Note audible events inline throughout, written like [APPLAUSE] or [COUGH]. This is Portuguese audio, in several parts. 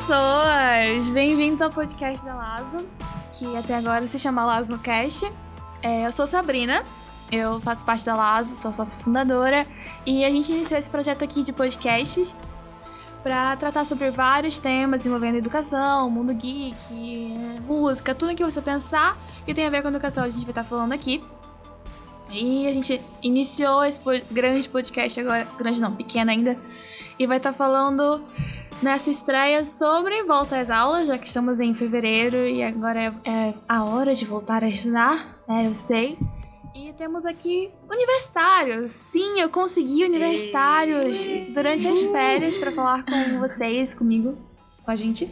Pessoas! Bem-vindos ao podcast da Lazo, que até agora se chama Lazo no Cast. É, eu sou Sabrina, eu faço parte da Lazo, sou sócia fundadora, e a gente iniciou esse projeto aqui de podcasts para tratar sobre vários temas envolvendo educação, mundo geek, música, tudo que você pensar que tem a ver com educação a gente vai estar falando aqui. E a gente iniciou esse grande podcast agora, grande não, pequeno ainda, e vai estar falando nessa estreia sobre volta às aulas, já que estamos em fevereiro e agora é, é a hora de voltar a estudar, né? Eu sei. E temos aqui universitários. Sim, eu consegui universitários durante as férias para falar com vocês, comigo, com a gente,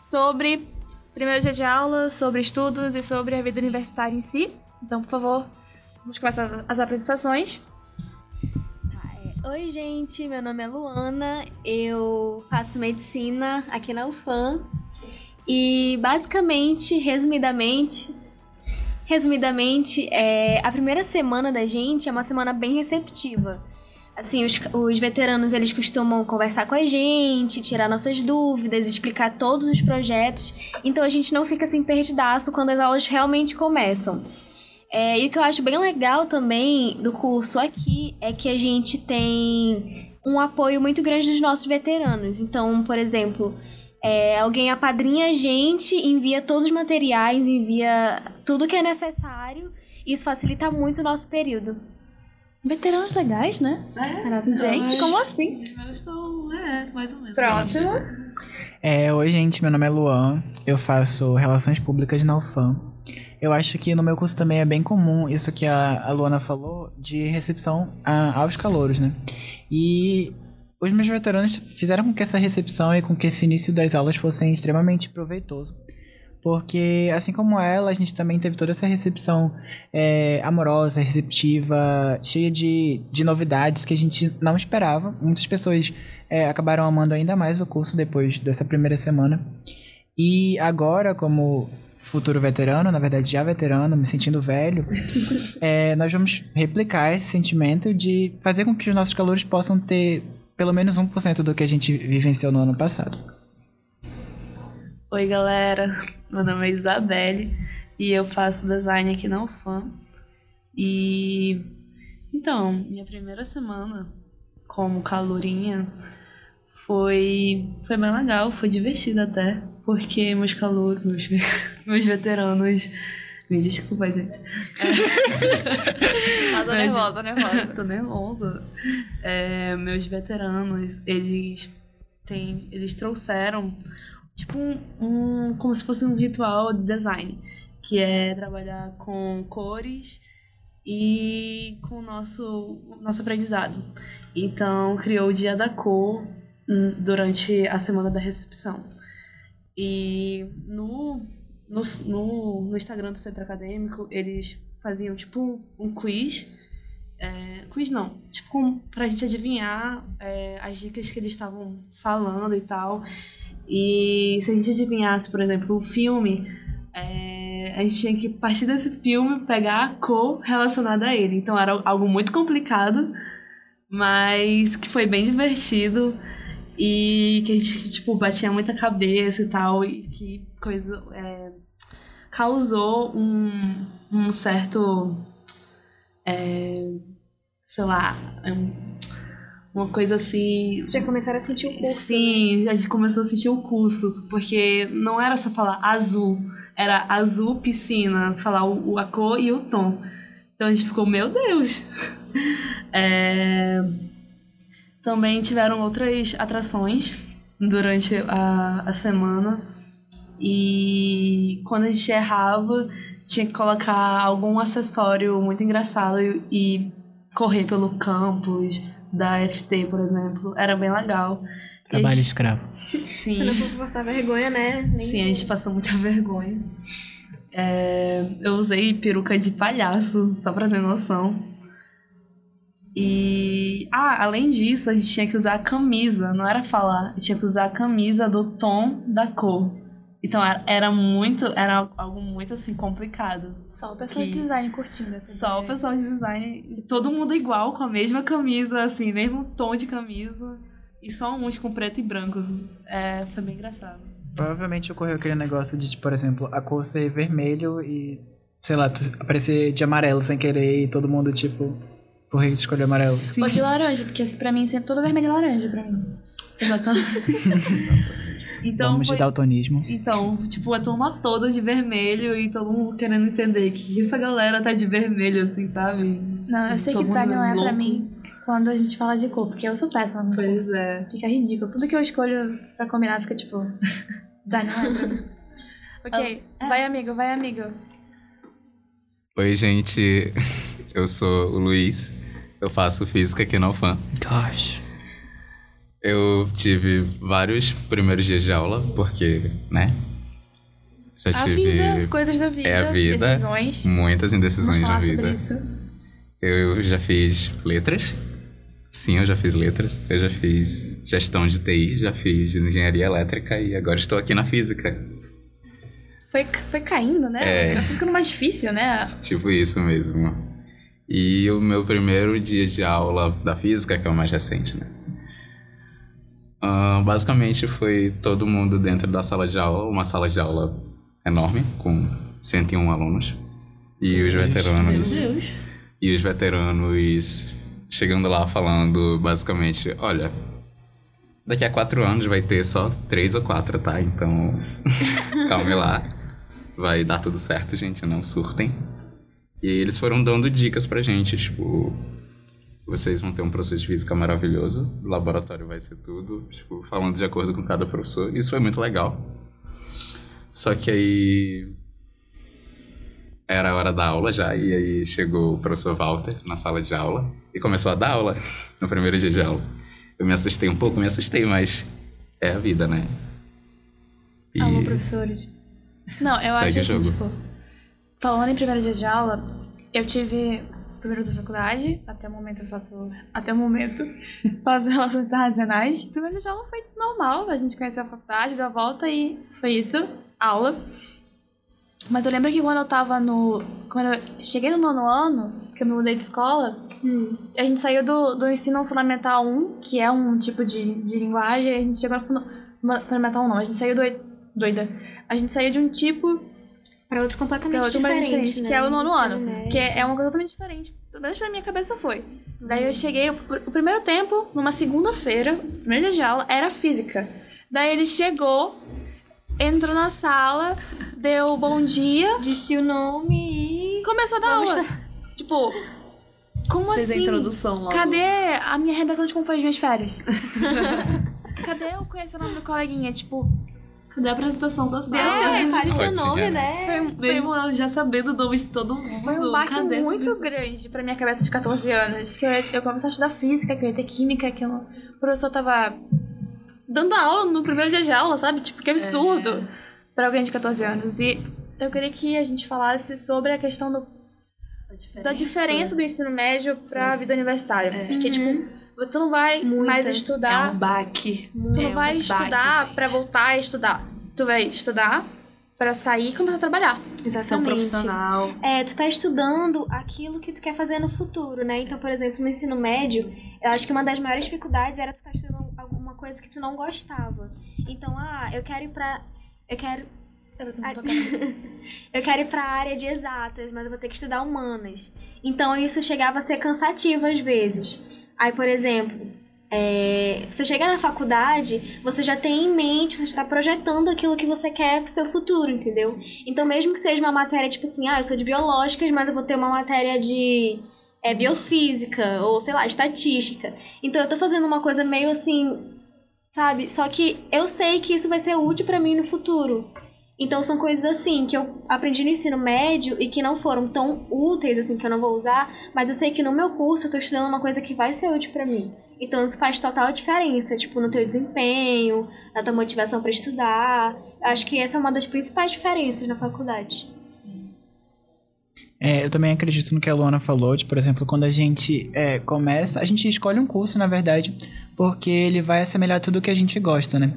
sobre primeiro dia de aula, sobre estudos e sobre a vida universitária em si. Então, por favor, vamos começar as apresentações. Oi, gente, meu nome é Luana, eu faço medicina aqui na UFAM e, basicamente, resumidamente, resumidamente, é, a primeira semana da gente é uma semana bem receptiva. Assim, os, os veteranos, eles costumam conversar com a gente, tirar nossas dúvidas, explicar todos os projetos. Então a gente não fica assim perdidaço quando as aulas realmente começam. É, e o que eu acho bem legal também do curso aqui é que a gente tem um apoio muito grande dos nossos veteranos. Então, por exemplo, é, alguém apadrinha a gente, envia todos os materiais, envia tudo que é necessário. Isso facilita muito o nosso período. Veteranos legais, né? É, gente, como assim? Eu sou, é, mais ou menos. Próximo. É, oi, gente, meu nome é Luan, eu faço Relações Públicas na UFAM. Eu acho que no meu curso também é bem comum isso que a, Luana falou de recepção a, aos calouros, né? E os meus veteranos fizeram com que essa recepção e com que esse início das aulas fossem extremamente proveitoso. Porque, assim como ela, a gente também teve toda essa recepção é, amorosa, receptiva, cheia de, de novidades que a gente não esperava. Muitas pessoas é, acabaram amando ainda mais o curso depois dessa primeira semana. E agora, como futuro veterano, na verdade já veterano, me sentindo velho, [LAUGHS] é, nós vamos replicar esse sentimento de fazer com que os nossos calores possam ter pelo menos 1% do que a gente vivenciou no ano passado. Oi, galera. Meu nome é Isabelle e eu faço design aqui na UFAM. E então, minha primeira semana como calourinha foi foi bem legal, foi divertida até, porque meus calouros, meus, meus veteranos me desculpa, gente. [LAUGHS] ah, tô nervosa, tô nervosa. tô nervosa. É, meus veteranos, eles têm, eles trouxeram tipo um, um, como se fosse um ritual de design, que é trabalhar com cores e com o nosso nosso aprendizado. Então, criou o Dia da Cor hum, durante a semana da recepção. E no no, no, no Instagram do centro acadêmico, eles faziam tipo um quiz. É, quiz não, tipo pra gente adivinhar é, as dicas que eles estavam falando e tal. E se a gente adivinhasse, por exemplo, um filme, é, a gente tinha que, partir desse filme, pegar a cor relacionada a ele. Então era algo muito complicado, mas que foi bem divertido e que a gente, tipo, batia muita cabeça e tal, e que coisa. É, causou um, um certo. É, sei lá. Um, uma coisa assim. Vocês já começaram a sentir o curso? Sim, né? a gente começou a sentir o curso, porque não era só falar azul, era azul piscina, falar o, a cor e o tom. Então a gente ficou, meu Deus! [LAUGHS] É... Também tiveram outras atrações durante a, a semana. E quando a gente errava, tinha que colocar algum acessório muito engraçado e correr pelo campus da FT, por exemplo. Era bem legal. Trabalho gente... escravo. [LAUGHS] Sim. Você não for passar vergonha, né? Nem Sim, a gente passou muita vergonha. É... eu usei peruca de palhaço, só pra ter noção. E. Ah, além disso, a gente tinha que usar a camisa, não era falar, tinha que usar a camisa do tom da cor. Então era muito, era algo muito assim complicado. Só o pessoal que... de design curtindo essa Só ideia. o pessoal de design, todo mundo igual, com a mesma camisa, assim, mesmo tom de camisa. e só uns com preto e branco. É, foi bem engraçado. Provavelmente ocorreu aquele negócio de, tipo, por exemplo, a cor ser vermelho e, sei lá, aparecer de amarelo sem querer e todo mundo, tipo, por que escolher amarelo? Sim. Ou de laranja, porque pra mim sempre tudo vermelho e laranja pra mim. [LAUGHS] Então, Vamos foi, de daltonismo. então, tipo, a turma toda de vermelho e todo mundo querendo entender que essa galera tá de vermelho, assim, sabe? Não, eu sei Todo que tá não é pra mim quando a gente fala de cor, porque eu sou péssima no cor. Pois é. Fica ridículo. Tudo que eu escolho pra combinar fica tipo. [LAUGHS] Dá, não é pra mim. Ok, vai amigo, vai amigo. Oi, gente. [LAUGHS] Eu sou o Luiz. Eu faço física aqui na UFAM. Gosh. Eu tive vários primeiros dias de aula, porque, né? Já A tive vida, coisas da vida, É a vida. decisões. muitas indecisões Vamos na falar sobre vida. isso. Eu já fiz letras. Sim, eu já fiz letras. Eu já fiz gestão de TI, já fiz engenharia elétrica e agora estou aqui na física. Foi, foi caindo, né? É. Vai ficando mais difícil, né? Tipo isso mesmo. E o meu primeiro dia de aula da física, que é o mais recente, né? Ah, basicamente foi todo mundo dentro da sala de aula, uma sala de aula enorme, com 101 alunos. E os veteranos. Meu Deus. E os veteranos chegando lá falando basicamente, olha, daqui a quatro anos vai ter só três ou quatro, tá? Então, [LAUGHS] calme lá. Vai dar tudo certo, gente, não surtem. E aí eles foram dando dicas pra gente, tipo, vocês vão ter um professor de física maravilhoso, o laboratório vai ser tudo, tipo, falando de acordo com cada professor. Isso foi muito legal. Só que aí era a hora da aula já, e aí chegou o professor Walter na sala de aula e começou a dar aula no primeiro dia de aula. Eu me assustei um pouco, me assustei, mas é a vida, né? E Alô, professores. Não, eu Segue acho o assim, jogo. tipo, falando em primeiro dia de aula, eu tive primeiro da faculdade, até o momento eu faço, até o momento, [LAUGHS] faço relações internacionais. Primeiro dia de aula foi normal, a gente conheceu a faculdade, deu a volta e foi isso, aula. Mas eu lembro que quando eu tava no. Quando eu cheguei no nono ano, que eu me mudei de escola, a gente saiu do, do ensino fundamental 1, que é um tipo de, de linguagem, a gente chegou no fundamental 1, não, a gente saiu do, doida. A gente saiu de um tipo Pra outro completamente pra outro diferente, diferente, né? que é o nono ano. Que é é uma coisa totalmente diferente. Pelo menos pra minha cabeça foi. Daí eu cheguei, o, o primeiro tempo, numa segunda-feira, o primeiro dia de aula, era física. Daí ele chegou, entrou na sala, deu bom dia, Disse o nome e... começou a dar Vamos aula. Tipo, como Fez a assim? introdução logo. Cadê a minha redação de foi as minhas férias? [LAUGHS] Cadê eu conhecer o nome do coleguinha? Tipo, Cadê a apresentação da sala? É, Deus, fale seu nome, né? né? foi, um- foi, Mesmo eu já sabendo o nome de todo mundo. foi um baque Cadê muito grande pra minha cabeça de 14 anos. Que eu, ia- eu comecei a estudar física, que eu ia ter química, que o professor tava dando aula no primeiro dia de aula, sabe? Tipo, que absurdo pra alguém de 14 anos. E eu queria que a gente falasse sobre a questão do, da diferença do ensino médio pra vida universitária. Porque, tipo, tu não vai Muita. mais É estudar um baque. Tu É não um vai baque, estudar gente. pra voltar a estudar. Tu vai estudar pra sair e começar a trabalhar. Ser um Exatamente. profissional. É, tu tá estudando aquilo que tu quer fazer no futuro, né? Então, por exemplo, no ensino médio, eu acho que uma das maiores dificuldades era tu tá estudando alguma coisa que tu não gostava. Então, ah, eu quero ir pra. Eu quero. Eu [LAUGHS] quero ir pra área de exatas, mas eu vou ter que estudar humanas. Então, isso chegava a ser cansativo às vezes. Aí, por exemplo, é, você chega na faculdade, você já tem em mente, você está projetando aquilo que você quer pro seu futuro, entendeu? Então, mesmo que seja uma matéria tipo assim, ah, eu sou de biológicas, mas eu vou ter uma matéria de é, biofísica, ou sei lá, estatística. Então, eu tô fazendo uma coisa meio assim, sabe? Só que eu sei que isso vai ser útil pra mim no futuro. Então, são coisas assim que eu aprendi no ensino médio e que não foram tão úteis, assim, que eu não vou usar, mas eu sei que no meu curso eu tô estudando uma coisa que vai ser útil pra mim. Então isso faz total diferença, tipo, no teu desempenho, na tua motivação pra estudar. Acho que essa é uma das principais diferenças na faculdade. É, eu também acredito no que a Luana falou, de, por exemplo, quando a gente é, começa, a gente escolhe um curso, na verdade, porque ele vai assemelhar tudo que a gente gosta, né?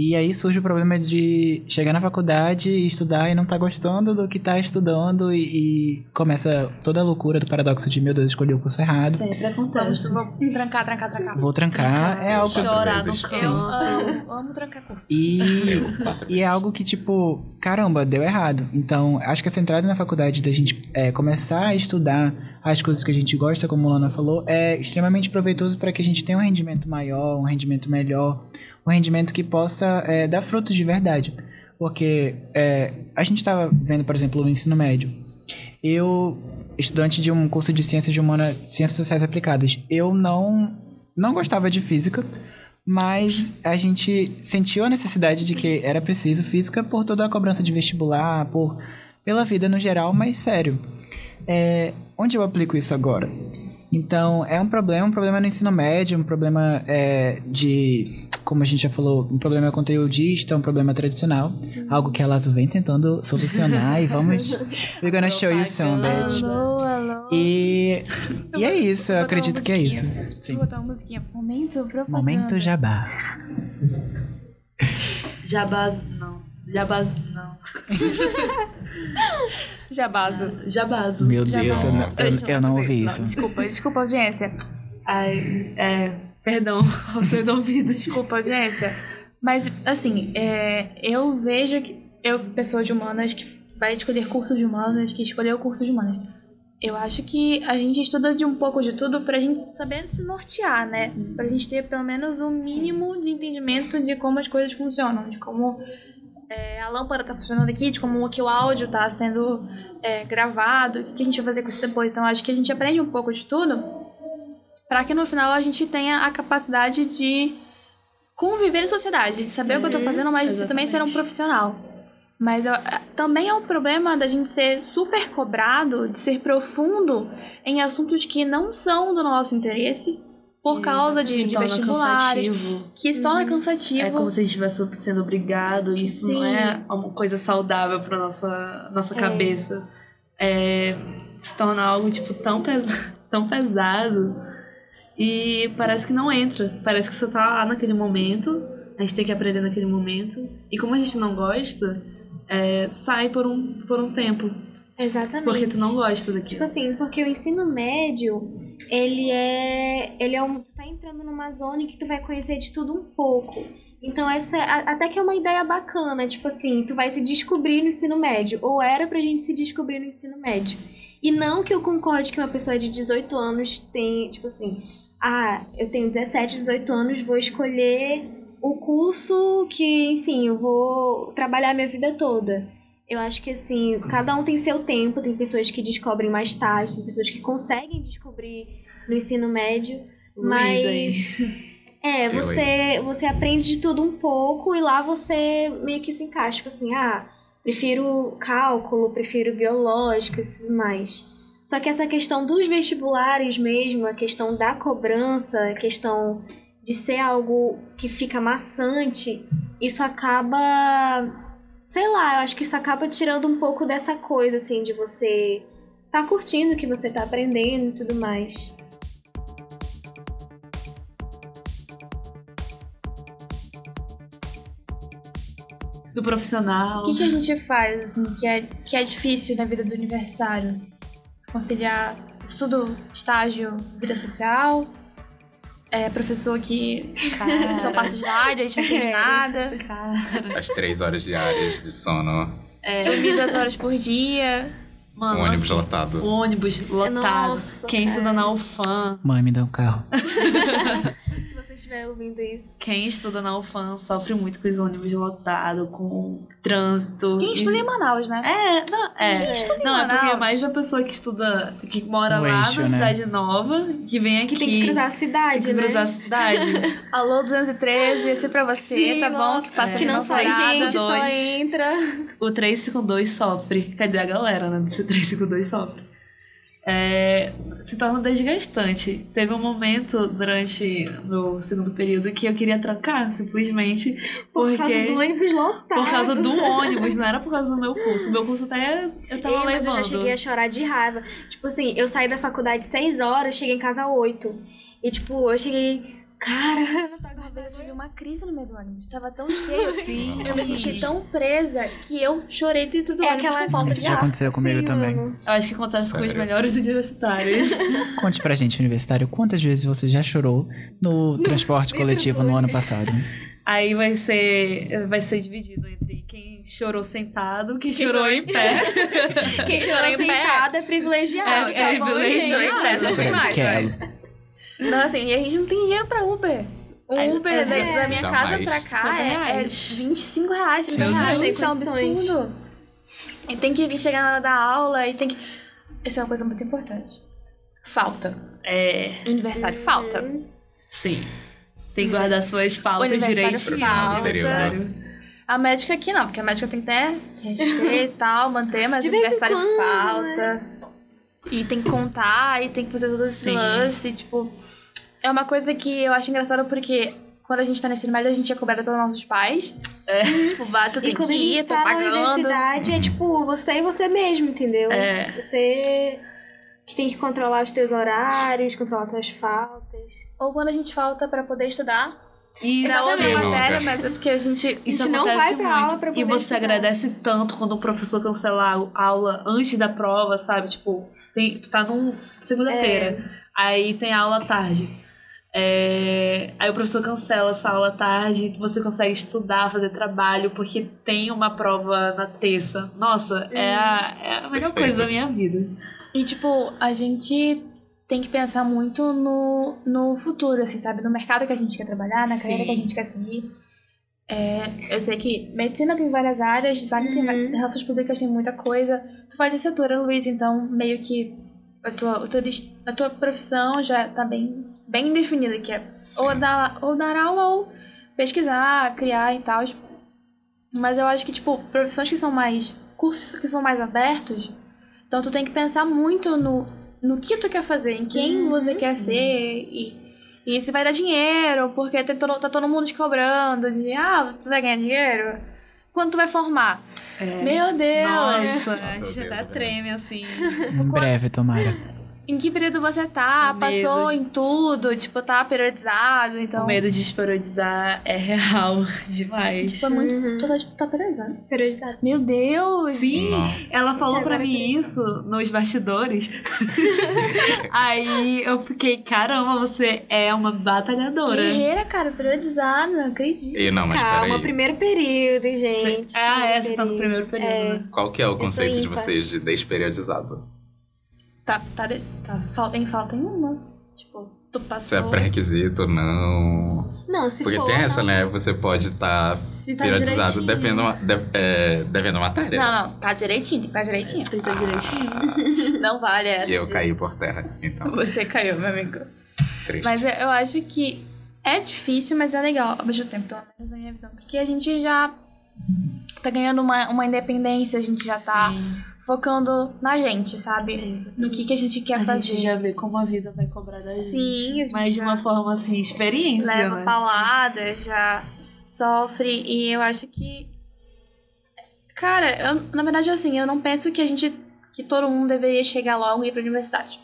E aí surge o problema de chegar na faculdade e estudar e não tá gostando do que tá estudando e, e começa toda a loucura do paradoxo de, meu Deus, escolhi o curso errado. Sempre acontece. Vamos, vou trancar, trancar, trancar. Vou trancar, é algo que eu Chorar no canto. Sim. Amo, amo trancar curso. E, Eu, e é algo que, tipo, caramba, deu errado. Então, acho que essa entrada na faculdade da gente é, começar a estudar as coisas que a gente gosta, como a Lana falou, é extremamente proveitoso para que a gente tenha um rendimento maior, um rendimento melhor, um rendimento que possa é, dar frutos de verdade. Porque é, a gente estava vendo, por exemplo, o ensino médio. Eu, estudante de um curso de ciências de humana, ciências sociais aplicadas, eu não não gostava de física, mas a gente sentiu a necessidade de que era preciso física por toda a cobrança de vestibular, por pela vida no geral, mas sério. É, onde eu aplico isso agora? Então, é um problema, um problema no ensino médio, um problema é, de, como a gente já falou, um problema conteudista, um problema tradicional, algo que a Lazo vem tentando solucionar e vamos, [LAUGHS] we're gonna show you some, bitch. Alô, alô. E, e é isso, eu acredito que é isso. Sim. Vou botar uma musiquinha. Momento propaganda. Momento jabá. [LAUGHS] Jabás, não. Jabás, não. [LAUGHS] Jabazo. Jabazo. Meu. Deus, eu, não- eu- eu não ouvi Não, isso. Desculpa, desculpa, audiência. Ai, é, perdão [LAUGHS] aos seus ouvidos. Desculpa, audiência. Mas, assim, é, eu vejo que. Eu, pessoa de humanas, que vai escolher curso de humanas, que escolheu curso de humanas. Eu acho que a gente estuda de um pouco de tudo pra gente saber se nortear, né? Pra gente ter pelo menos um mínimo de entendimento de como as coisas funcionam, de como é, a lâmpada tá funcionando aqui, de como que o áudio tá sendo é, gravado, o que a gente vai fazer com isso depois. Então, acho que a gente aprende um pouco de tudo pra que no final a gente tenha a capacidade de conviver em sociedade, de saber o que eu tô fazendo, mas de também ser um profissional. Mas eu- é, também é um problema da gente ser super cobrado, de ser profundo em assuntos que não são do nosso interesse, por causa de, de vestibulares, cansativo. que se torna cansativo. É como se a gente estivesse sendo obrigado, e isso não Sim. é uma coisa saudável pra nossa, nossa É. cabeça. É, se torna algo, tipo, tão, pes- [LAUGHS] tão pesado e parece que não entra. Parece que você tá lá naquele momento, a gente tem que aprender naquele momento, e como a gente não gosta, é, sai por um, por um tempo, Exatamente. porque tu não gosta Tipo daquilo. assim, porque o ensino médio, ele é. Ele é um. Tu tá entrando numa zona em que tu vai conhecer de tudo um pouco. Então, essa até que é uma ideia bacana. Tipo assim, tu vai se descobrir no ensino médio. Ou era pra gente se descobrir no ensino médio. E não que eu concorde que uma pessoa de 18 anos tem, tipo assim, ah, eu tenho 17, 18 anos, vou escolher o curso que, enfim, eu vou trabalhar minha vida toda. Eu acho que assim, cada um tem seu tempo, tem pessoas que descobrem mais tarde, tem pessoas que conseguem descobrir no ensino médio, aí. mas [LAUGHS] é, você você aprende de tudo um pouco e lá você meio que se encaixa, tipo assim, ah, prefiro cálculo, prefiro biológico e tudo mais. Só que essa questão dos vestibulares mesmo, a questão da cobrança, a questão de ser algo que fica maçante, isso acaba sei lá, eu acho que isso acaba tirando um pouco dessa coisa, assim, de você tá curtindo o que você tá aprendendo e tudo mais. Do profissional. O que, que a gente faz, assim, que é, que é difícil na vida do universitário? Conciliar estudo, estágio, vida social, é, professor que só passa de área, a gente não entende É, nada, As três horas diárias de sono, dormir duas horas por dia. Mano, um ônibus assim, lotado. ônibus lotado. Nossa, Quem estuda na UFAM, Mãe, me dá um carro. [LAUGHS] Estiver ouvindo isso. quem estuda na UFAM sofre muito com os ônibus lotados, com trânsito. Quem estuda em Manaus, né? É, não, é. Quem estuda em não, é porque é Manaus? mais a pessoa que estuda, que mora No lá eixo, na né? cidade nova, que vem aqui. Que tem que cruzar a cidade, tem que né? cruzar a cidade. [LAUGHS] Alô 213, esse é pra você, Sim, tá bom? Que passa que aqui não sai gente, só entra. o 352 sofre. Quer dizer, a galera, né? Do 352 sofre. É, se torna desgastante. Teve um momento durante o segundo período que eu queria trancar, simplesmente, Por porque causa do ônibus lotado. por causa do ônibus, não era por causa do meu curso. O meu curso até eu tava mas eu levando. já cheguei a chorar de raiva. Tipo assim, eu saí da faculdade 6 horas, cheguei em casa 8. E tipo, eu cheguei Cara, [LAUGHS] eu não tô Uma vez eu tive uma crise no meio do ônibus. Tava tão cheio. [LAUGHS] Sim. Eu me senti tão presa que eu chorei dentro do É ônibus aquela- com falta Isso de já ar. aconteceu comigo Sim, também. mano. Eu acho que acontece com os Sério? melhores universitários. [LAUGHS] Conte pra gente, universitário, quantas vezes você já chorou no transporte coletivo no ano passado? Aí vai ser, vai ser dividido entre quem chorou sentado, quem, chorou em pé. Quem chorou chorou em pé. sentado é privilegiado. É, é tá bom, privilegiado. mais, Quero. Não, assim, e a gente não tem dinheiro pra Uber. O Uber é, da, da minha jamais. casa pra cá 50 é, é reais. 25 reais, 30 Meu reais. Deus. Isso é um Condições. absurdo. E tem que vir chegar na hora da aula e tem que. Isso é uma coisa muito importante. Falta. É, Aniversário, falta. sim. Tem que guardar suas pautas direitinho. falta. Aniversário. A médica aqui não, porque a médica tem que ter reger e tal, manter, mas De o aniversário quando, falta. E tem que contar, e tem que fazer todo esse Sim. lance, tipo. É uma coisa que eu acho engraçado porque quando a gente tá no ensino médio, a gente é cobrada pelos nossos pais. É. [LAUGHS] Tipo, vá, tu tem E quando que a ir, gente tá na pagando. universidade, é tipo, você e você mesmo, entendeu? É. Você que tem que controlar os teus horários, controlar as tuas faltas. Ou quando a gente falta pra poder estudar. Isso, Pra outra matéria, mas é porque a gente. A gente não vai pra muito. aula pra e poder você estudar. agradece tanto quando o professor cancela a aula antes da prova, sabe? Tipo, tem, tu tá num segunda-feira, aí tem aula à tarde. É, aí o professor cancela essa aula à tarde, você consegue estudar, fazer trabalho, porque tem uma prova na terça. Nossa, é, a, é a melhor Perfeito. coisa da minha vida. E, tipo, a gente tem que pensar muito no, no futuro, assim, sabe? No mercado que a gente quer trabalhar, na Sim. carreira que a gente quer seguir. É, eu sei que medicina tem várias áreas, design tem Uhum. va- relações públicas tem muita coisa. Tu faz licenciatura, Luiz, então meio que a tua, teu des- a tua profissão já tá bem, bem definida, que é ou dar, ou dar aula ou pesquisar, criar e tal. Mas eu acho que, tipo, profissões que são mais. cursos que são mais abertos, então tu tem que pensar muito no, no que tu quer fazer, em quem Uhum, você quer ser e, e se vai dar dinheiro, porque tá todo, tá todo mundo te cobrando de ah, tu vai ganhar dinheiro? Quando tu vai formar? É. Meu Deus! Nossa, Nossa, a gente Deus, até Deus. treme assim. [LAUGHS] Em breve, tomara. Em que período você tá? O Passou medo. em tudo, tipo, tá periodizado, então. O medo de esperodizar é real [LAUGHS] demais. Tipo, é muito. Uhum. Tu tá, tipo, tá periodizado. Prioridade. Meu Deus! Sim, Nossa. ela falou pra Agora mim isso nos bastidores. [LAUGHS] Aí eu fiquei, caramba, você é uma batalhadora. Guerreira, cara, periodizado, não acredito. E não, mas Calma, peraí. primeiro período, gente. Você- ah, é, você tá no Primeiro período. né? Qual que é o conceito de vocês de desperiodizado? Tá, tá, tá falta, em falta nenhuma. Tipo, tu Se passou. é pré-requisito ou não. Não, se Porque for, tem essa, não. né? Você pode estar Se tá periodizado direitinho. dependendo, uma- de, é, devendo matéria. Não, não, tá direitinho, tem que tá direitinho. Tem que estar Ah. direitinho. [LAUGHS] [LAUGHS] Não vale essa. E eu de- caí por terra, então. Você caiu, meu amigo. Triste. Mas eu eu acho que é difícil, mas é legal ao mesmo tempo, pelo menos na minha visão. Porque a gente já tá ganhando uma, uma independência, a gente já tá Sim. Focando na gente, sabe? No que, que a gente quer A fazer. gente já vê como a vida vai cobrar da gente. Sim, a gente Mas de uma forma assim, experiência, leva né? paulada, já sofre. E eu acho que. Cara, eu- na verdade, assim, eu não penso que a gente. que todo mundo deveria chegar logo e ir pra universidade.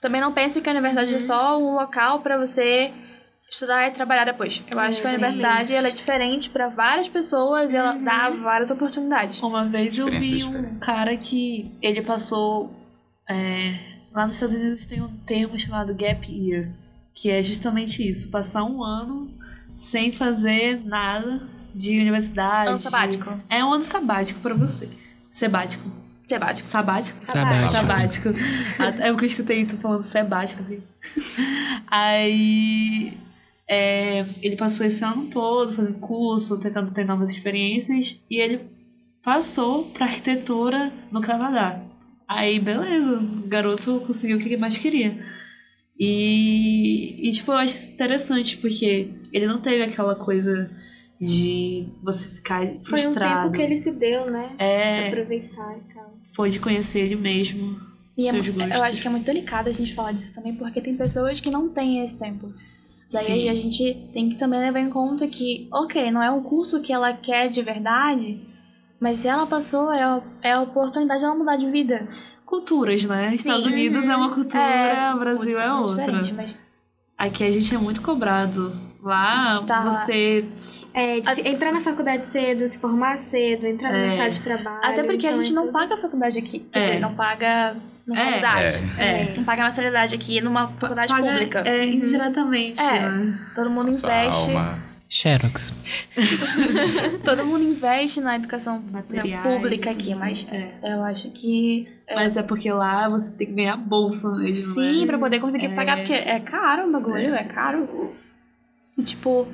Também não penso que a universidade é só um local pra você estudar e trabalhar depois. Eu acho que a Sim. universidade ela é diferente pra várias pessoas e ela dá várias oportunidades. Uma vez eu vi um cara que ele passou. é, lá nos Estados Unidos tem um termo chamado gap year, que é justamente isso: passar um ano sem fazer nada de universidade. Ano sabático. É um ano sabático pra você. Sebático. Sebático. Sabático? Sabático. Sabático. [LAUGHS] Ah, É o que eu escutei tu falando sebático. aqui. Aí é, ele passou esse ano todo fazendo curso, tentando ter novas experiências, e ele passou pra arquitetura no Canadá. Aí, beleza, o garoto conseguiu o que ele mais queria. E, e, tipo, eu acho isso interessante, porque ele não teve aquela coisa de você ficar Foi um frustrado. tempo que ele se deu, né? É, Aproveitar e tal. foi de conhecer ele mesmo, E é seus mu- gostos. eu acho que é muito delicado a gente falar disso também, porque tem pessoas que não têm esse tempo. Daí Sim. a gente tem que também levar em conta que, ok, não é um curso que ela quer de verdade, mas se ela passou, é, a- é a oportunidade dela mudar de vida. Culturas, né? Sim. Estados Unidos é uma cultura, É, Brasil é outra. diferente, mas aqui a gente é muito cobrado. Lá, Está lá. você. É, de se- entrar na faculdade cedo, se formar cedo, entrar no É. mercado de trabalho. Até porque a então gente é não tudo- paga a faculdade aqui. Quer É. dizer, não paga mensalidade. É. Não paga mensalidade aqui numa faculdade paga, pública. É, indiretamente. É. né? Todo mundo Sua investe. alma. Xerox. [LAUGHS] Todo mundo investe na educação Materiais, pública aqui, mas É. eu acho que. Mas é porque lá você tem que ganhar bolsa mesmo. Sim, né? pra poder conseguir É. pagar, porque é caro o bagulho, é caro. E, Tipo,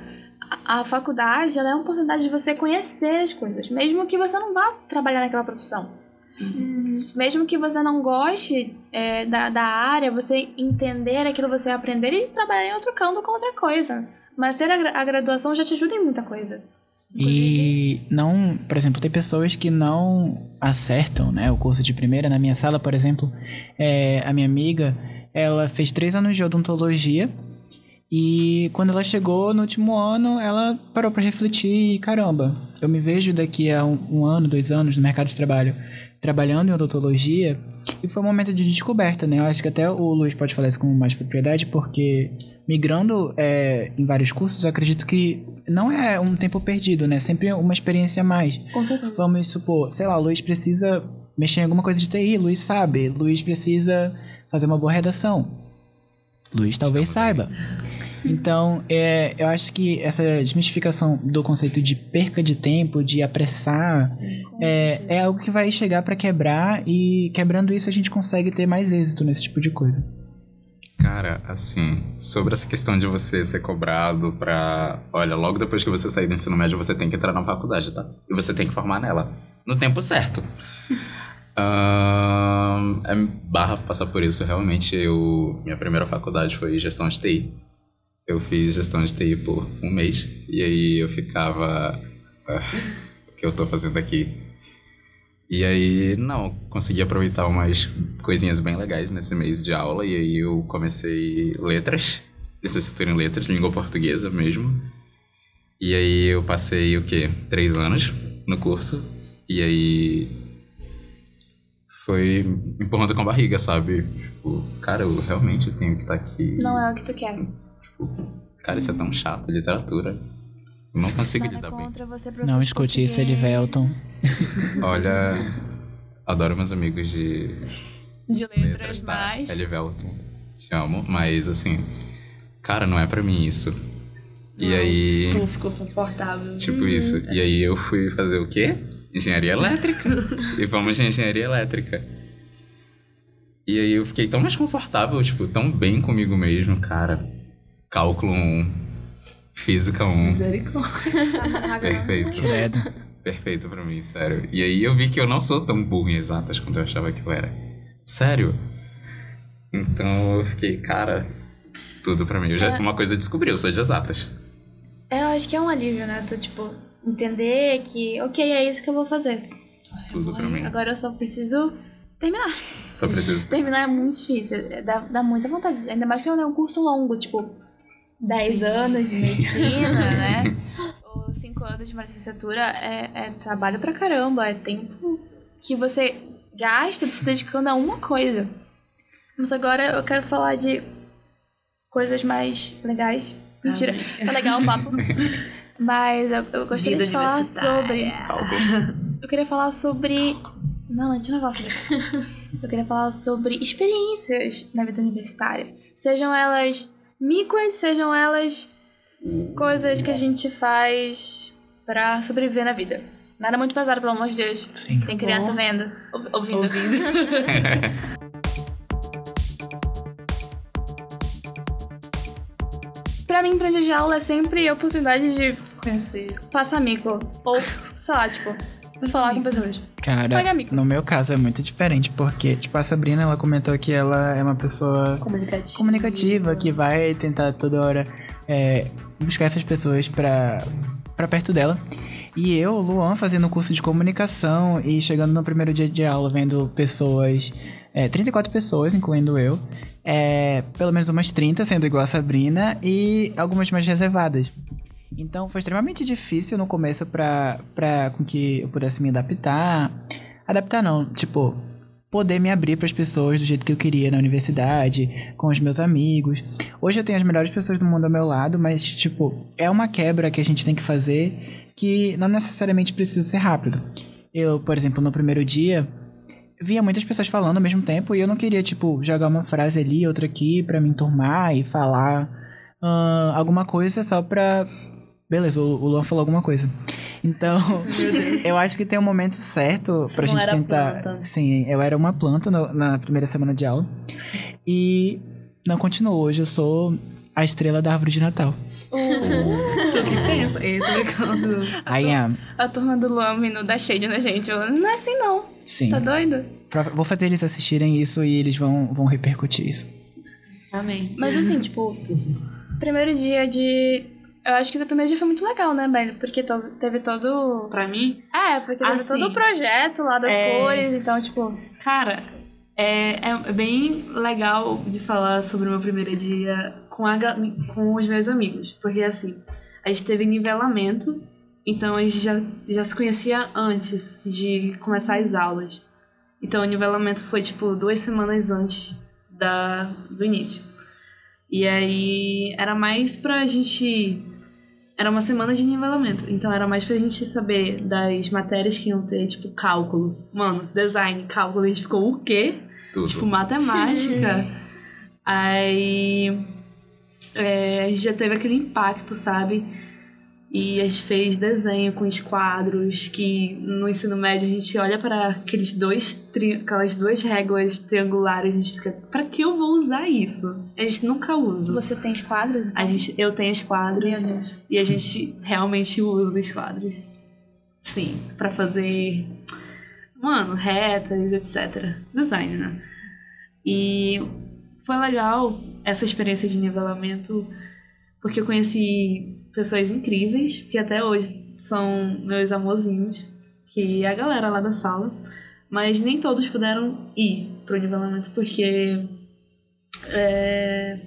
a, a faculdade ela é uma oportunidade de você conhecer as coisas, mesmo que você não vá trabalhar naquela profissão. Sim. Mesmo que você não goste é, da, da área, você entender aquilo, você aprender e trabalhar em outro campo com outra coisa. Mas ter a, a graduação já te ajuda em muita coisa. E não, por exemplo, tem pessoas que não acertam, né, o curso de primeira. Na minha sala, por exemplo, é, a minha amiga, ela fez três anos de odontologia e quando ela chegou no último ano, ela parou para refletir, e, caramba, eu me vejo daqui a um, um ano, dois anos no mercado de trabalho trabalhando em odontologia e foi um momento de descoberta, né? Eu acho que até o Luiz pode falar isso com mais propriedade, porque migrando é, em vários cursos, eu acredito que não é um tempo perdido, né? Sempre uma experiência a mais. Com certeza. Vamos supor, sei lá, o Luiz precisa mexer em alguma coisa de TI, Luiz sabe. Luiz precisa fazer uma boa redação. Luiz talvez Estamos aí. Então, é, eu acho que essa desmistificação do conceito de perca de tempo, de apressar, é, é algo que vai chegar pra quebrar e quebrando isso a gente consegue ter mais êxito nesse tipo de coisa. Cara, assim, sobre essa questão de você ser cobrado pra. Olha, logo depois que você sair do ensino médio, você tem que entrar na faculdade, tá? E você tem que formar nela. No tempo certo. [LAUGHS] Ahn, é barra passar por isso. Realmente, eu. Minha primeira faculdade foi gestão de TI. Eu fiz gestão de TI por um mês. E aí eu ficava. "Ah, o que eu tô fazendo aqui? E aí, não, consegui aproveitar umas coisinhas bem legais nesse mês de aula. E aí eu comecei letras, licenciatura em letras, língua portuguesa mesmo. E aí eu passei o quê? Três anos no curso. E aí. Foi empurrando com a barriga, sabe? Tipo, cara, eu realmente tenho que estar aqui. Não é o que tu quer. Cara, isso é tão chato, literatura. Eu não consigo Nada lidar bem. você, Não escute isso. Elivelton. [LAUGHS] Olha, adoro meus amigos de De letras, letras, tá? mas... Elivelton, te amo, mas assim, cara, não é pra mim isso. E Não, aí, Tu ficou confortável. tipo isso. E aí eu fui fazer o quê? Engenharia elétrica. [LAUGHS] e vamos de engenharia elétrica. E aí eu fiquei tão mais confortável, tipo, tão bem comigo mesmo, cara. Cálculo 1, física 1. Misericórdia. Perfeito. Credo. Perfeito pra mim, sério. E aí eu vi que eu não sou tão burro em exatas quanto eu achava que eu era. Sério. Então eu fiquei, cara, tudo pra mim. Eu já, É. uma coisa eu descobri, eu sou de exatas. É, eu acho que é um alívio, né? Tu, tipo, entender que, ok, é isso que eu vou fazer. Tudo pra mim. Agora eu só preciso terminar. Só preciso ter. [LAUGHS] Terminar é muito difícil, é- dá, dá muita vontade. Ainda mais que é um curso longo, tipo, 10 Sim. anos de medicina, [LAUGHS] né? Ou 5 anos de uma licenciatura é, é trabalho pra caramba, é tempo que você gasta se dedicando a uma coisa. Mas agora eu quero falar de coisas mais legais. Mentira, tá legal o papo. [LAUGHS] Mas eu, eu gostaria Vida de falar sobre. Calma. Eu queria falar sobre. Não, a gente não vai falar sobre. Eu queria falar sobre experiências na vida universitária. Sejam elas micas, sejam elas coisas que a gente faz pra sobreviver na vida. Nada muito pesado, pelo amor de Deus. Sim. Tem criança Bom. vendo, ou- ouvindo. Ouvindo. [LAUGHS] Pra mim, pra de aula é sempre a oportunidade de Conhecer. passar mico. Ou, sei lá, tipo, falar com pessoas. Cara, no meu caso é muito diferente, porque, tipo, a Sabrina, ela comentou que ela é uma pessoa Comunicativo. comunicativa, que vai tentar toda hora é, buscar essas pessoas pra, pra perto dela. E eu, Luan, fazendo curso de comunicação e chegando no primeiro dia de aula, vendo pessoas, é, 34 pessoas, incluindo eu, é, pelo menos umas 30, sendo igual a Sabrina, e algumas mais reservadas. Então foi extremamente difícil no começo pra, com que eu pudesse me adaptar. Adaptar não, tipo, poder me abrir para as pessoas do jeito que eu queria na universidade, com os meus amigos. Hoje eu tenho as melhores pessoas do mundo ao meu lado, mas, tipo, é uma quebra que a gente tem que fazer que não necessariamente precisa ser rápido. Eu, por exemplo, no primeiro dia, via muitas pessoas falando ao mesmo tempo e eu não queria, tipo, jogar uma frase ali, outra aqui para me enturmar e falar uh, alguma coisa só pra. Beleza, o, o Luan falou alguma coisa. Então, [LAUGHS] eu acho que tem um momento certo pra Não gente era tentar. planta. Sim, eu era uma planta no- na primeira semana de aula. E não continuou. Hoje eu sou a estrela da árvore de Natal. Tu que pensa? Eu tô brincando. I am. A turma do Luan vindo da shade na gente. Eu, não é assim não. Sim. Tá doido? Vou fazer eles assistirem isso e eles vão, vão repercutir isso. Amém. Mas assim, tipo, primeiro dia de. Eu acho que o primeiro dia foi muito legal, né, velho? Porque to- teve todo. Pra mim, É, porque teve Ah, todo o projeto lá das É. cores, então, tipo. Cara, é, é bem legal de falar sobre o meu primeiro dia com, a com os meus amigos. Porque assim, a gente teve nivelamento, então a gente já, já se conhecia antes de começar as aulas. Então o nivelamento foi tipo duas semanas antes da, do início. E aí era mais pra gente. Era uma semana de nivelamento, então era mais pra gente saber das matérias que iam ter, tipo, cálculo. Mano, design, cálculo, a gente ficou o quê? Tudo. Tipo, matemática. Aí. é, a gente já teve aquele impacto, sabe? E a gente fez desenho com esquadros, que no ensino médio a gente olha para aqueles dois, tri- aquelas duas réguas triangulares e a gente fica, pra que eu vou usar isso? A gente nunca usa. Você tem os quadros? A gente, eu tenho esquadros e a gente realmente usa os quadros. Sim, pra fazer, mano, retas, etc. Design, né? E foi legal essa experiência de nivelamento, porque eu conheci pessoas incríveis, que até hoje são meus amorzinhos, que é a galera lá da sala, mas nem todos puderam ir pro nivelamento, porque é,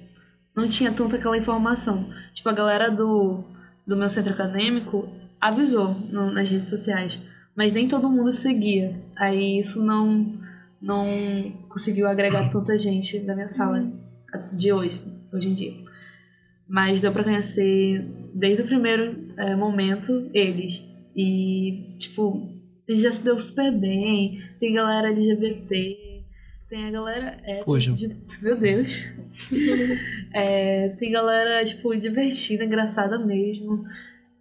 não tinha tanta aquela informação. Tipo, a galera do, do meu centro acadêmico avisou no- nas redes sociais, mas nem todo mundo seguia. Aí isso não, não conseguiu agregar tanta gente da minha sala de hoje, hoje em dia. Mas deu pra conhecer desde o primeiro é, momento eles. E, tipo, já se deu super bem. Tem galera LGBT, tem a galera. É, Fujam. de- meu Deus. [LAUGHS] É, tem galera, tipo, divertida, engraçada mesmo.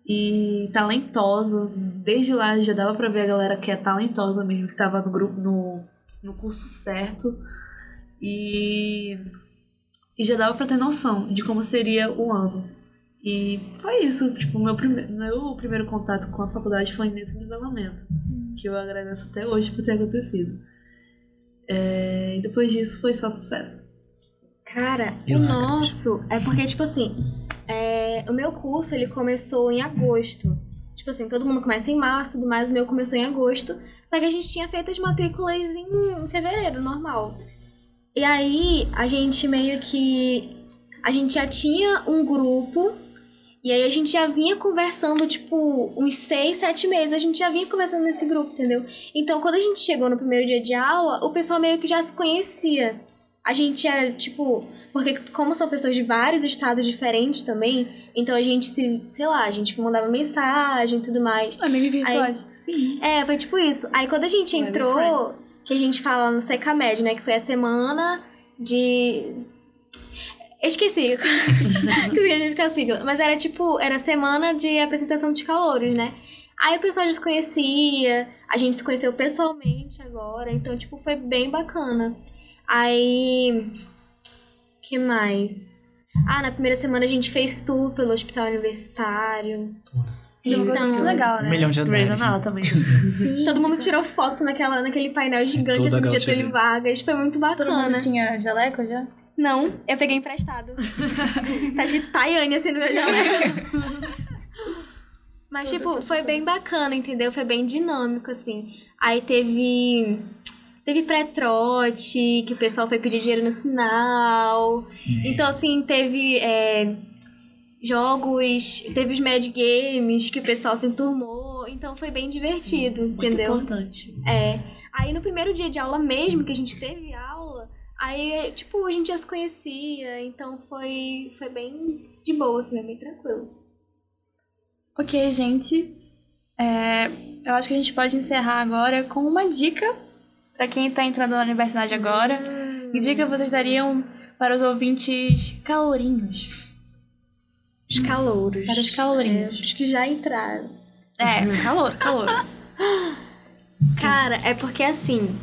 E talentosa. Desde lá já dava pra ver a galera que é talentosa mesmo, que tava no grupo, no, no curso certo. E, e já dava pra ter noção de como seria o ano. E foi isso. Tipo, meu, prime meu primeiro contato com a faculdade foi nesse nivelamento. Que eu agradeço até hoje por ter acontecido. É, e depois disso foi só sucesso. Cara, Eu o nosso é porque, tipo assim, é, o meu curso ele começou em agosto. Tipo assim, todo mundo começa em março, tudo mais, o meu começou em agosto. Só que a gente tinha feito as matrículas em fevereiro, normal. E aí, a gente meio que. A gente já tinha um grupo. E aí a gente já vinha conversando, tipo, uns seis, sete meses. A gente já vinha conversando nesse grupo, entendeu? Então, quando a gente chegou no primeiro dia de aula, o pessoal meio que já se conhecia. A gente era, tipo. Porque, como são pessoas de vários estados diferentes também, então a gente se. Sei lá, a gente mandava mensagem e tudo mais. Amigos virtuais. Sim. É, foi tipo isso. Aí quando a gente entrou, Friends. Que a gente fala no Secamed, né? Que foi a semana de. Eu esqueci. [LAUGHS] que significa a sigla. Mas era tipo, era semana de apresentação de calouros, né? Aí o pessoal já se conhecia, a gente se conheceu pessoalmente agora, então, tipo, foi bem bacana. Aí. que mais? Ah, na primeira semana a gente fez tour pelo hospital universitário. Então, muito legal, né? Um milhão de Grey's andares. né? Anatomy. Sim, todo mundo tirou foto naquela, naquele painel gigante assim, a de Gautier. Getúlio Vargas. Foi muito Todo bacana. mundo tinha jaleco já? Não, eu peguei emprestado. [LAUGHS] tá escrito Tayane assim no meu jaleco. [LAUGHS] Mas, tipo, foi bem bacana, entendeu? Foi bem dinâmico, assim. Aí teve. Teve pré-trote, que o pessoal foi pedir dinheiro no sinal. Então, assim, teve. é, jogos, teve os Mad Games que o pessoal se enturmou, então foi bem divertido, Muito entendeu? importante. É. Aí no primeiro dia de aula mesmo, que a gente teve aula, aí, tipo, a gente já se conhecia, então foi, foi bem de boa, assim, bem tranquilo. Ok, gente. É, eu acho que a gente pode encerrar agora com uma dica para quem tá entrando na universidade agora. Que dica vocês dariam para os ouvintes calourinhos? Os calouros. Para os calourinhos. É, os que já entraram. É, calor, calor. [LAUGHS] Cara, é porque assim,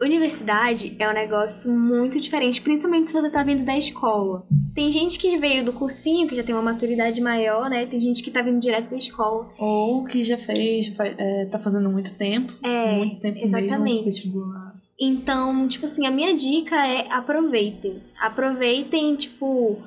universidade é um negócio muito diferente, principalmente se você tá vindo da escola. Tem gente que veio do cursinho, que já tem uma maturidade maior, né? Tem gente que tá vindo direto da escola. Ou que já fez, é, tá fazendo muito tempo. É, muito tempo exatamente. mesmo. Então, tipo assim, a minha dica é aproveitem. Aproveitem, tipo,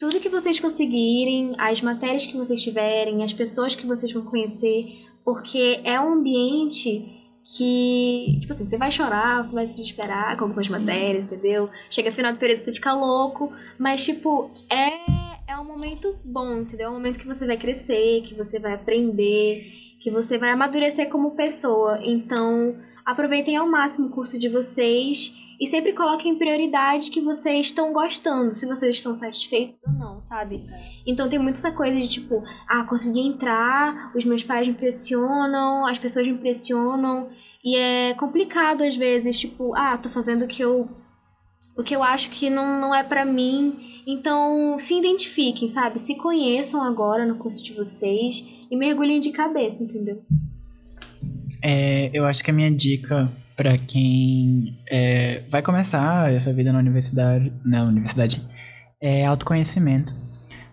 tudo que vocês conseguirem, as matérias que vocês tiverem, as pessoas que vocês vão conhecer, porque é um ambiente que, tipo assim, você vai chorar, você vai se desesperar com algumas Sim. matérias, entendeu? Chega final do período você fica louco, mas, tipo, é, é um momento bom, entendeu? É um momento que você vai crescer, que você vai aprender, que você vai amadurecer como pessoa. Então, aproveitem ao máximo o curso de vocês e sempre coloquem prioridade que vocês estão gostando, se vocês estão satisfeitos ou não, sabe? Então tem muito essa coisa de tipo, ah, consegui entrar, os meus pais me impressionam, as pessoas me impressionam, e é complicado às vezes, tipo, ah, tô fazendo o que eu o que eu acho que não, não é pra mim. Então, se identifiquem, sabe? Se conheçam agora no curso de vocês e mergulhem de cabeça, entendeu? É, eu acho que a minha dica para quem é, vai começar essa vida na universidade, na universidade é autoconhecimento.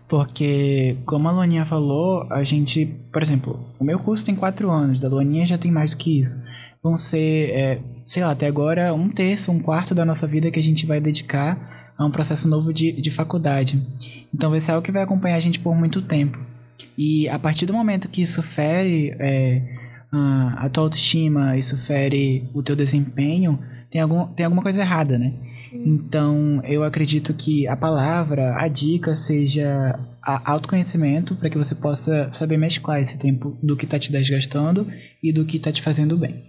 Porque, como a Luaninha falou, a gente, por exemplo, o meu curso tem quatro anos, da Luaninha já tem mais do que isso. Vão ser, é, sei lá, até agora um terço, um quarto da nossa vida que a gente vai dedicar a um processo novo de, de faculdade. Então vai ser algo que vai acompanhar a gente por muito tempo. E a partir do momento que isso fere é, a, a tua autoestima, isso fere o teu desempenho, tem, algum, tem alguma coisa errada, né? Então, eu acredito que a palavra, a dica seja a autoconhecimento para que você possa saber mesclar esse tempo do que tá te desgastando e do que tá te fazendo bem.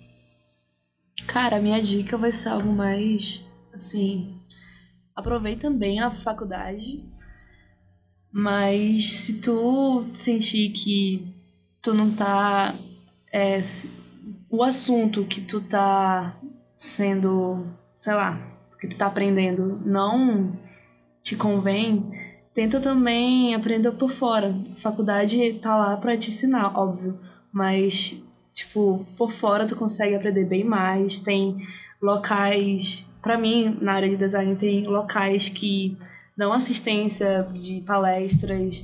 Cara, a minha dica vai ser algo mais assim. Aproveita bem a faculdade, mas se tu sentir que tu não tá. É, o assunto que tu tá sendo, sei lá, que tu tá aprendendo não te convém, tenta também aprender por fora. A faculdade tá lá pra te ensinar, óbvio, mas tipo, por fora tu consegue aprender bem mais, tem locais, pra mim, na área de design tem locais que dão assistência de palestras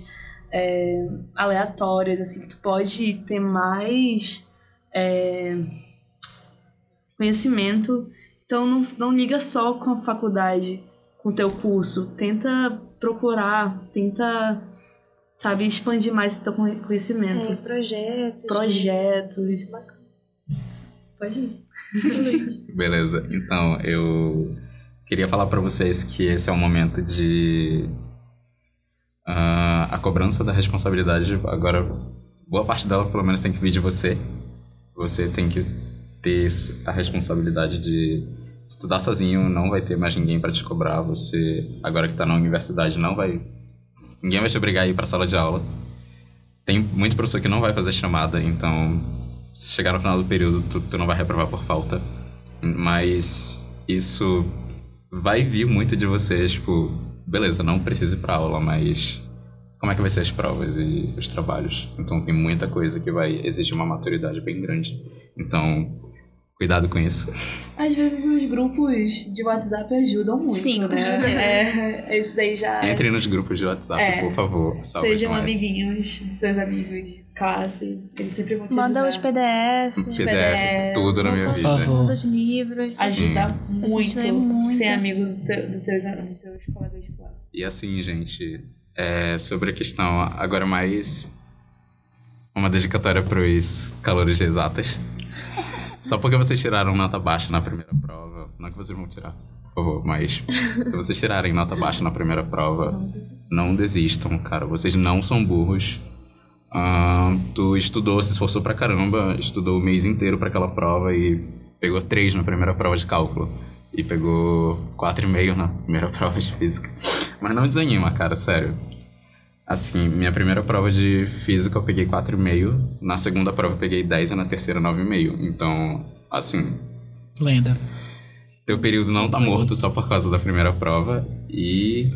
é, aleatórias, assim, que tu pode ter mais é, conhecimento. Então não, não liga só com a faculdade, com o teu curso. Tenta procurar, tenta, sabe, expandir mais o teu conhe- conhecimento. É, projetos. Projetos. Pode ir. [LAUGHS] [LAUGHS] Beleza, então eu queria falar pra vocês que esse é o momento de. Ah, a cobrança da responsabilidade. Agora, boa parte dela, pelo menos, tem que vir de você. Você tem que ter a responsabilidade de estudar sozinho, não vai ter mais ninguém pra te cobrar. Você, agora que tá na universidade, não vai. Ninguém vai te obrigar a ir pra sala de aula. Tem muito professor que não vai fazer chamada, então se chegar no final do período, tu, tu não vai reprovar por falta. Mas isso vai vir muito de você, tipo, beleza, não precisa ir pra aula, mas como é que vai ser as provas e os trabalhos? Então tem muita coisa que vai exigir uma maturidade bem grande. Então, cuidado com isso. Às vezes os grupos de WhatsApp ajudam muito, Sim, né? certeza. É, esse daí já Entre nos grupos de WhatsApp, É. por favor. Salve sejam demais. amiguinhos dos seus amigos de classe. Eles sempre vão te Manda ajudar. os PDFs, PDF, tudo na minha Por vida. favor. manda os livros. Ajuda Sim. muito, muito. ser amigo do teu- dos teus, dos teus colegas de classe. E assim, gente, é, sobre a questão agora mais uma dedicatória para os calores de exatas. Só porque vocês tiraram nota baixa na primeira prova, não é que vocês vão tirar. favor. Mas se vocês tirarem nota baixa na primeira prova, não desistam, cara. Vocês não são burros. Ah, tu estudou, se esforçou pra caramba, estudou o mês inteiro pra aquela prova e pegou três na primeira prova de cálculo. E pegou quatro e meio na primeira [LAUGHS] prova de física. Mas não desanima, cara, sério. Assim, minha primeira prova de física eu peguei 4,5, na segunda prova eu peguei 10 e na terceira 9,5. Então, assim, Lenda. teu período não tá morto só por causa da primeira prova e.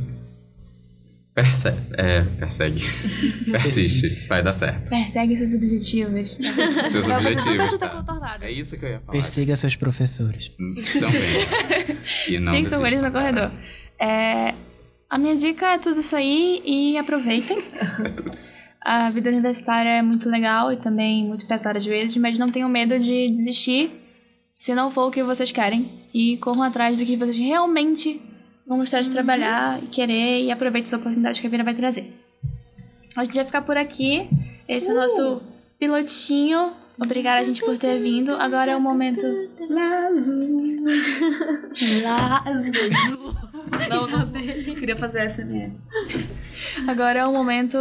Persegue. É, persegue. [LAUGHS] Persiste. Vai dar certo. Persegue seus objetivos. Teus Tá objetivos. tá Tá? contornado. É isso que eu ia falar. Persiga seus professores. Também. [LAUGHS] E não Tem que tomar eles no corredor. É, a minha dica é tudo isso aí e aproveitem. É [LAUGHS] tudo. A vida universitária é muito legal e também muito pesada às vezes, mas não tenham medo de desistir se não for o que vocês querem. E corram atrás do que vocês realmente vão gostar de trabalhar e querer e aproveitem as oportunidades que a vida vai trazer. A gente vai ficar por aqui. Esse é o nosso pilotinho. Obrigada, gente, por ter vindo. Agora é o momento. [LAUGHS] Não, não. Queria fazer SMR. Agora é o momento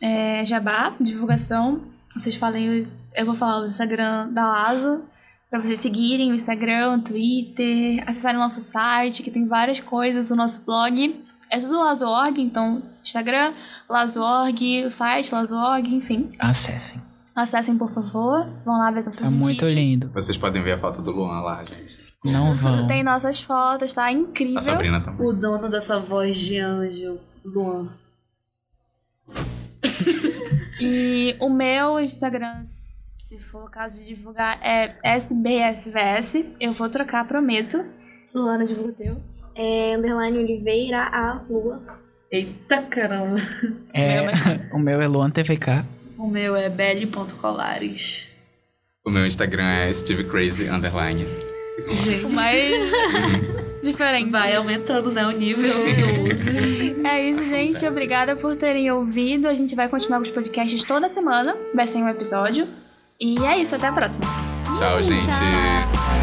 é, jabá, divulgação. Vocês falem, eu vou falar o Instagram da Lazo, pra vocês seguirem o Instagram, o Twitter, acessarem o nosso site, que tem várias coisas, o nosso blog. É tudo Lazo.org, então Instagram, Lazo.org, o site Lazo.org, enfim. Acessem. Acessem, por favor. Vão lá ver as nossas Tá muito notícias. lindo. Vocês podem ver a foto do Luan lá, gente. Não vão. Tem nossas fotos, tá? Incrível. A Sabrina também. O dono dessa voz de anjo, Luan. [LAUGHS] E o meu Instagram, se for o caso de divulgar, é SBSVS. Eu vou trocar, prometo. Luana, divulga o teu. É underline Oliveira, a lua. Eita caramba. É, O meu é é Luan TVK. O meu é belly.colares. O meu Instagram é Steve Gente, mais [LAUGHS] diferente. vai aumentando, né, o nível do uso. É isso, gente. Obrigada por terem ouvido. A gente vai continuar com os podcasts toda semana. Vai ser um episódio. E é isso, até a próxima. Tchau, gente. Tchau.